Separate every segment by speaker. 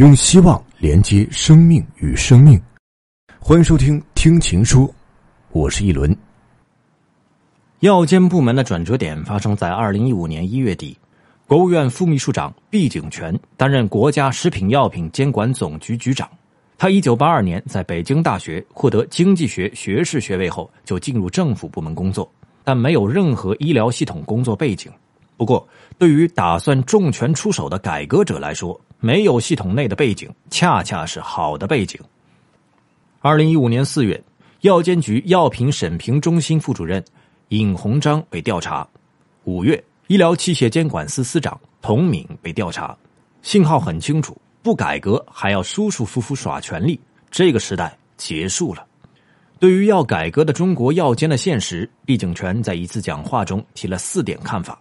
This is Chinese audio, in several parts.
Speaker 1: 用希望连接生命与生命，欢迎收听《听情说》，我是一轮。
Speaker 2: 药监部门的转折点发生在二零一五年一月底，国务院副秘书长毕景全担任国家食品药品监管总局局长。他一九八二年在北京大学获得经济学学士学位后，就进入政府部门工作，但没有任何医疗系统工作背景。不过，对于打算重拳出手的改革者来说，没有系统内的背景，恰恰是好的背景。二零一五年四月，药监局药品审评中心副主任尹鸿章被调查；五月，医疗器械监管司司长童敏被调查。信号很清楚：不改革还要舒舒服服耍权力，这个时代结束了。对于要改革的中国药监的现实，毕景全在一次讲话中提了四点看法：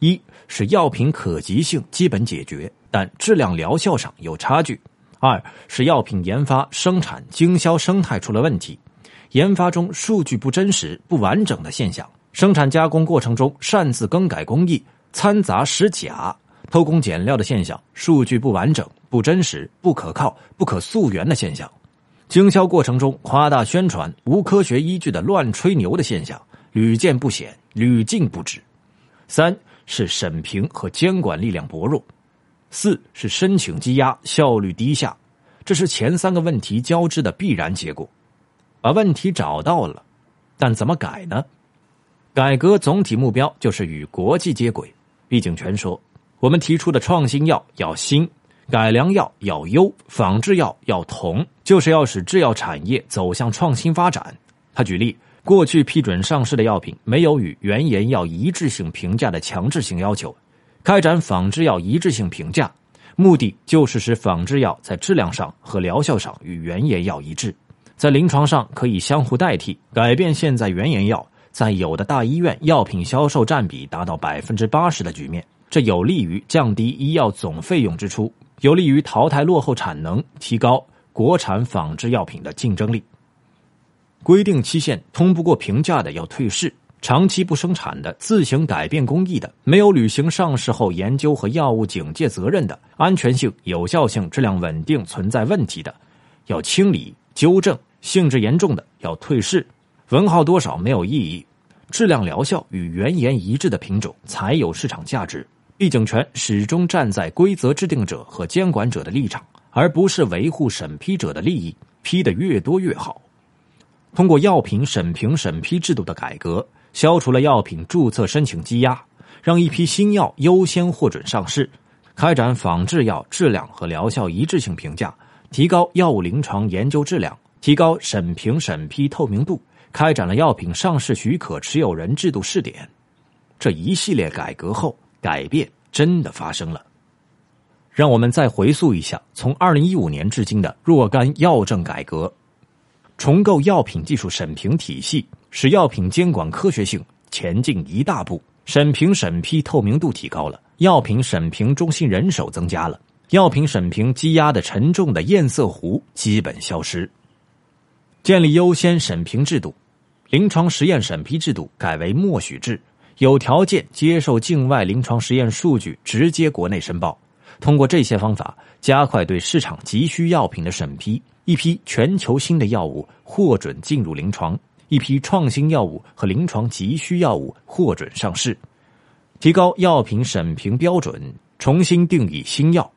Speaker 2: 一是药品可及性基本解决。但质量疗效上有差距。二是药品研发、生产、经销生态出了问题，研发中数据不真实、不完整的现象；生产加工过程中擅自更改工艺、掺杂使假、偷工减料的现象，数据不完整、不真实、不可靠、不可溯源的现象；经销过程中夸大宣传、无科学依据的乱吹牛的现象，屡见不鲜、屡禁不止。三是审评和监管力量薄弱。四是申请积压，效率低下，这是前三个问题交织的必然结果。把问题找到了，但怎么改呢？改革总体目标就是与国际接轨。毕景全说：“我们提出的创新药要新，改良药要优，仿制药要同，就是要使制药产业走向创新发展。”他举例：过去批准上市的药品没有与原研药一致性评价的强制性要求。开展仿制药一致性评价，目的就是使仿制药在质量上和疗效上与原研药一致，在临床上可以相互代替，改变现在原研药在有的大医院药品销售占比达到百分之八十的局面。这有利于降低医药总费用支出，有利于淘汰落后产能，提高国产仿制药品的竞争力。规定期限通不过评价的要退市。长期不生产的、自行改变工艺的、没有履行上市后研究和药物警戒责任的、安全性、有效性、质量稳定存在问题的，要清理、纠正；性质严重的要退市。文号多少没有意义，质量疗效与原研一致的品种才有市场价值。毕景全始终站在规则制定者和监管者的立场，而不是维护审批者的利益。批的越多越好。通过药品审评审批制度的改革。消除了药品注册申请积压，让一批新药优先获准上市；开展仿制药质量和疗效一致性评价，提高药物临床研究质量，提高审评审批透明度；开展了药品上市许可持有人制度试点。这一系列改革后，改变真的发生了。让我们再回溯一下，从二零一五年至今的若干药政改革。重构药品技术审评体系，使药品监管科学性前进一大步；审评审批透明度提高了，药品审评中心人手增加了，药品审评积压的沉重的堰塞湖基本消失。建立优先审评制度，临床实验审批制度改为默许制，有条件接受境外临床实验数据直接国内申报。通过这些方法，加快对市场急需药品的审批。一批全球新的药物获准进入临床，一批创新药物和临床急需药物获准上市，提高药品审评标准，重新定义新药，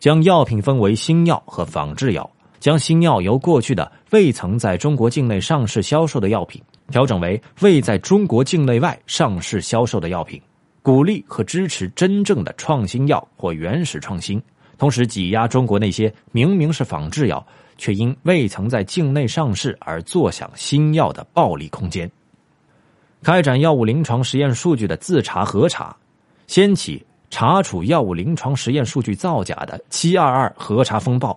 Speaker 2: 将药品分为新药和仿制药，将新药由过去的未曾在中国境内上市销售的药品调整为未在中国境内外上市销售的药品，鼓励和支持真正的创新药或原始创新，同时挤压中国那些明明是仿制药。却因未曾在境内上市而坐享新药的暴利空间。开展药物临床实验数据的自查核查，掀起查处药物临床实验数据造假的“七二二”核查风暴。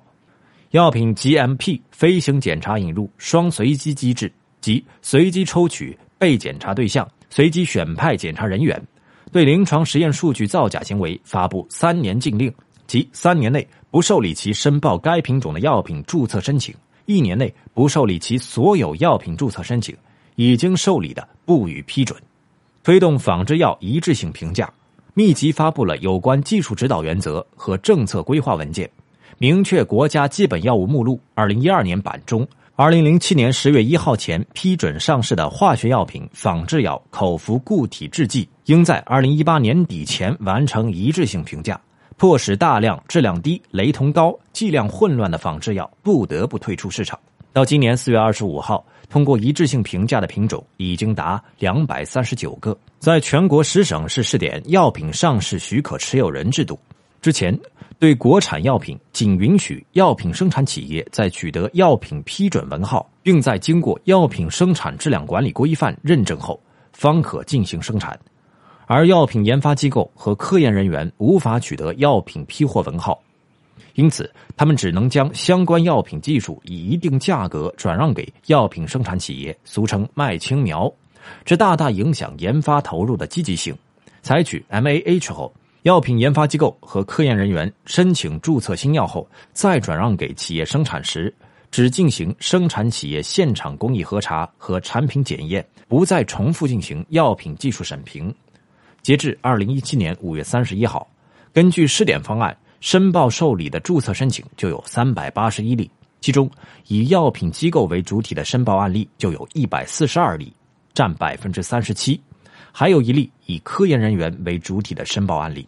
Speaker 2: 药品 GMP 飞行检查引入双随机机制，即随机抽取被检查对象，随机选派检查人员，对临床实验数据造假行为发布三年禁令。即三年内不受理其申报该品种的药品注册申请，一年内不受理其所有药品注册申请，已经受理的不予批准。推动仿制药一致性评价，密集发布了有关技术指导原则和政策规划文件，明确国家基本药物目录二零一二年版中，二零零七年十月一号前批准上市的化学药品、仿制药、口服固体制剂，应在二零一八年底前完成一致性评价，迫使大量质量低、雷同高、剂量混乱的仿制药不得不退出市场。到今年四月二十五号，通过一致性评价的品种已经达两百三十九个。在全国十省市试点药品上市许可持有人制度之前，对国产药品仅允许药品生产企业在取得药品批准文号，并在经过药品生产质量管理规范认证后，方可进行生产；而药品研发机构和科研人员无法取得药品批货文号。因此，他们只能将相关药品技术以一定价格转让给药品生产企业，俗称卖青苗，这大大影响研发投入的积极性。采取 MAH 后，药品研发机构和科研人员申请注册新药后，再转让给企业生产时，只进行生产企业现场工艺核查和产品检验，不再重复进行药品技术审评。截至二零一七年五月三十一号，根据试点方案。申报受理的注册申请就有三百八十一例，其中以药品机构为主体的申报案例就有一百四十二例，占百分之三十七，还有一例以科研人员为主体的申报案例。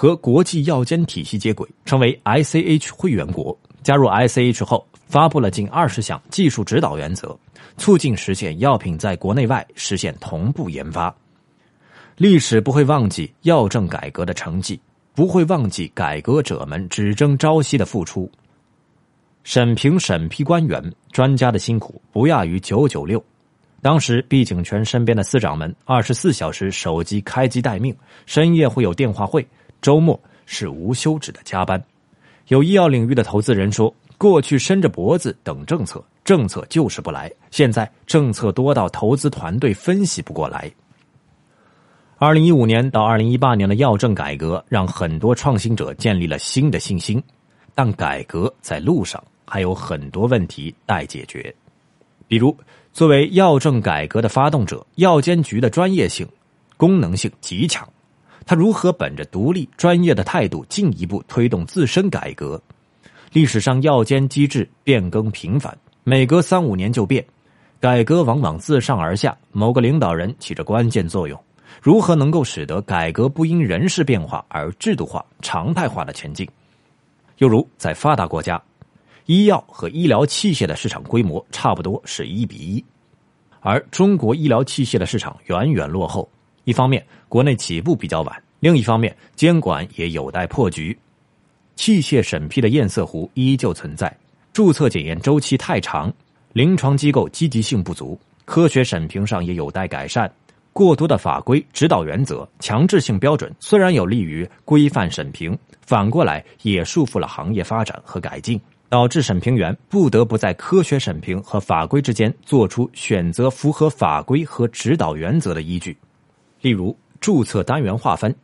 Speaker 2: 和国际药监体系接轨，成为 ICH 会员国。加入 ICH 后，发布了近二十项技术指导原则，促进实现药品在国内外实现同步研发。历史不会忘记药政改革的成绩。不会忘记改革者们只争朝夕的付出，审评审批官员专家的辛苦不亚于九九六。当时毕景泉身边的司长们二十四小时手机开机待命，深夜会有电话会，周末是无休止的加班。有医药领域的投资人说，过去伸着脖子等政策，政策就是不来；现在政策多到投资团队分析不过来。二零一五年到二零一八年的药政改革，让很多创新者建立了新的信心，但改革在路上，还有很多问题待解决。比如，作为药政改革的发动者，药监局的专业性、功能性极强，他如何本着独立专业的态度，进一步推动自身改革？历史上药监机制变更频繁，每隔三五年就变，改革往往自上而下，某个领导人起着关键作用。如何能够使得改革不因人事变化而制度化、常态化的前进？又如在发达国家，医药和医疗器械的市场规模差不多是一比一，而中国医疗器械的市场远远落后。一方面，国内起步比较晚；另一方面，监管也有待破局。器械审批的堰塞湖依旧存在，注册检验周期太长，临床机构积极性不足，科学审评上也有待改善。过多的法规、指导原则、强制性标准，虽然有利于规范审评，反过来也束缚了行业发展和改进，导致审评员不得不在科学审评和法规之间做出选择，符合法规和指导原则的依据。例如，注册单元划分，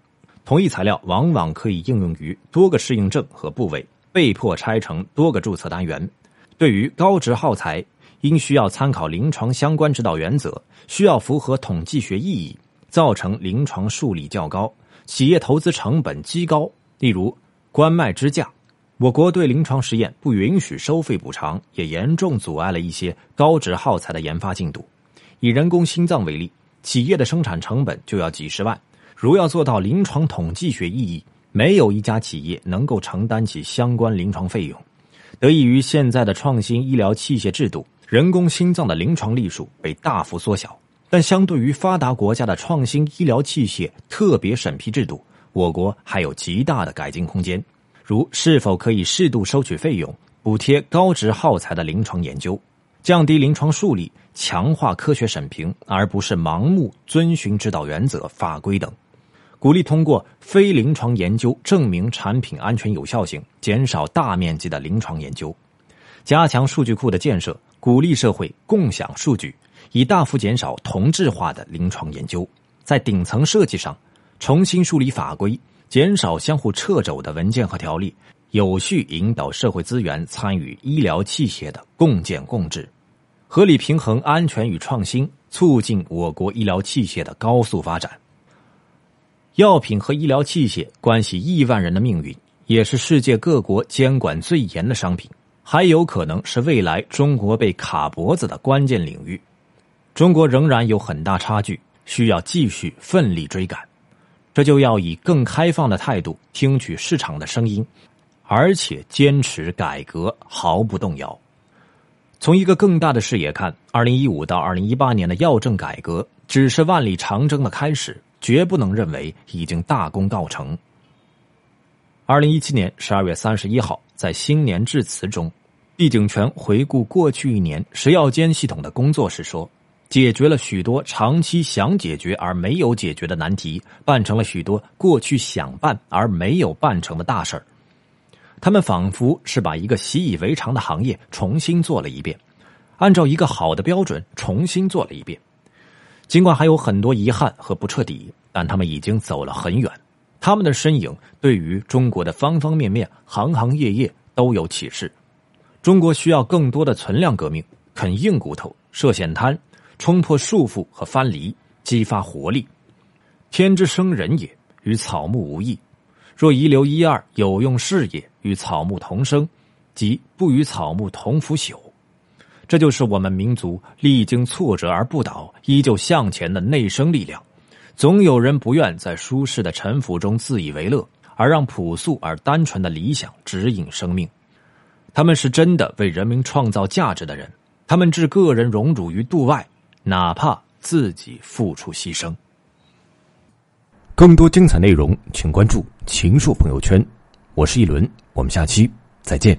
Speaker 2: 同一材料往往可以应用于多个适应症和部位，被迫拆成多个注册单元。对于高值耗材，应需要参考临床相关指导原则，需要符合统计学意义，造成临床数理较高，企业投资成本极高。例如冠脉支架，我国对临床实验不允许收费补偿，也严重阻碍了一些高值耗材的研发进度。以人工心脏为例，企业的生产成本就要几十万，如要做到临床统计学意义，没有一家企业能够承担起相关临床费用。得益于现在的创新医疗器械制度。人工心脏的临床例数被大幅缩小，但相对于发达国家的创新医疗器械特别审批制度，我国还有极大的改进空间。如是否可以适度收取费用，补贴高值耗材的临床研究，降低临床数例，强化科学审评，而不是盲目遵循指导原则、法规等。鼓励通过非临床研究证明产品安全有效性，减少大面积的临床研究，加强数据库的建设。鼓励社会共享数据，以大幅减少同质化的临床研究。在顶层设计上，重新梳理法规，减少相互掣肘的文件和条例，有序引导社会资源参与医疗器械的共建共治，合理平衡安全与创新，促进我国医疗器械的高速发展。药品和医疗器械关系亿万人的命运，也是世界各国监管最严的商品，还有可能是未来中国被卡脖子的关键领域。中国仍然有很大差距，需要继续奋力追赶。这就要以更开放的态度听取市场的声音，而且坚持改革，毫不动摇。从一个更大的视野看，二零一五到二零一八年的药政改革只是万里长征的开始，绝不能认为已经大功告成。二零一七年十二月三十一号，在新年致辞中，毕景全回顾过去一年食药监系统的工作时说。解决了许多长期想解决而没有解决的难题，办成了许多过去想办而没有办成的大事儿。他们仿佛是把一个习以为常的行业重新做了一遍，按照一个好的标准重新做了一遍。尽管还有很多遗憾和不彻底，但他们已经走了很远。他们的身影对于中国的方方面面、行行业业都有启示。中国需要更多的存量革命，啃硬骨头，涉险滩。冲破束缚和藩篱，激发活力。天之生人也，与草木无异。若遗留一二有用事业与草木同生，即不与草木同腐朽。这就是我们民族历经挫折而不倒、依旧向前的内生力量。总有人不愿在舒适的沉浮中自以为乐，而让朴素而单纯的理想指引生命。他们是真的为人民创造价值的人。他们置个人荣辱于度外。哪怕自己付出牺牲。
Speaker 1: 更多精彩内容，请关注“秦朔朋友圈”。我是一轮，我们下期再见。